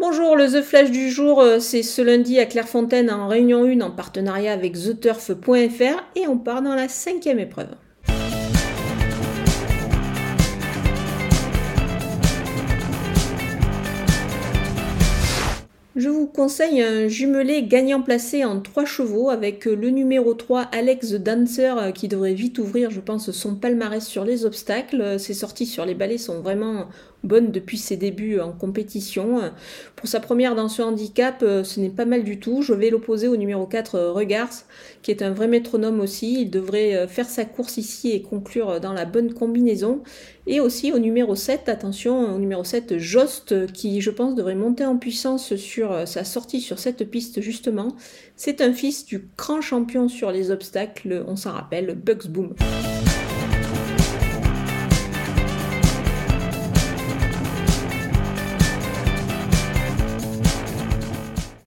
Bonjour, le The Flash du jour, euh, c'est ce lundi à Clairefontaine en réunion 1 en partenariat avec TheTurf.fr et on part dans la cinquième épreuve. Je vous conseille un jumelé gagnant placé en 3 chevaux avec le numéro 3 Alex the Dancer euh, qui devrait vite ouvrir, je pense, son palmarès sur les obstacles. Ses sorties sur les balais sont vraiment bonne depuis ses débuts en compétition. Pour sa première dans ce handicap, euh, ce n'est pas mal du tout. Je vais l'opposer au numéro 4 euh, Regards, qui est un vrai métronome aussi. Il devrait euh, faire sa course ici et conclure dans la bonne combinaison. Et aussi au numéro 7, attention, au numéro 7, Jost, qui je pense devrait monter en puissance sur sa sortie sur cette piste justement. C'est un fils du grand champion sur les obstacles, on s'en rappelle, Bugs Boom.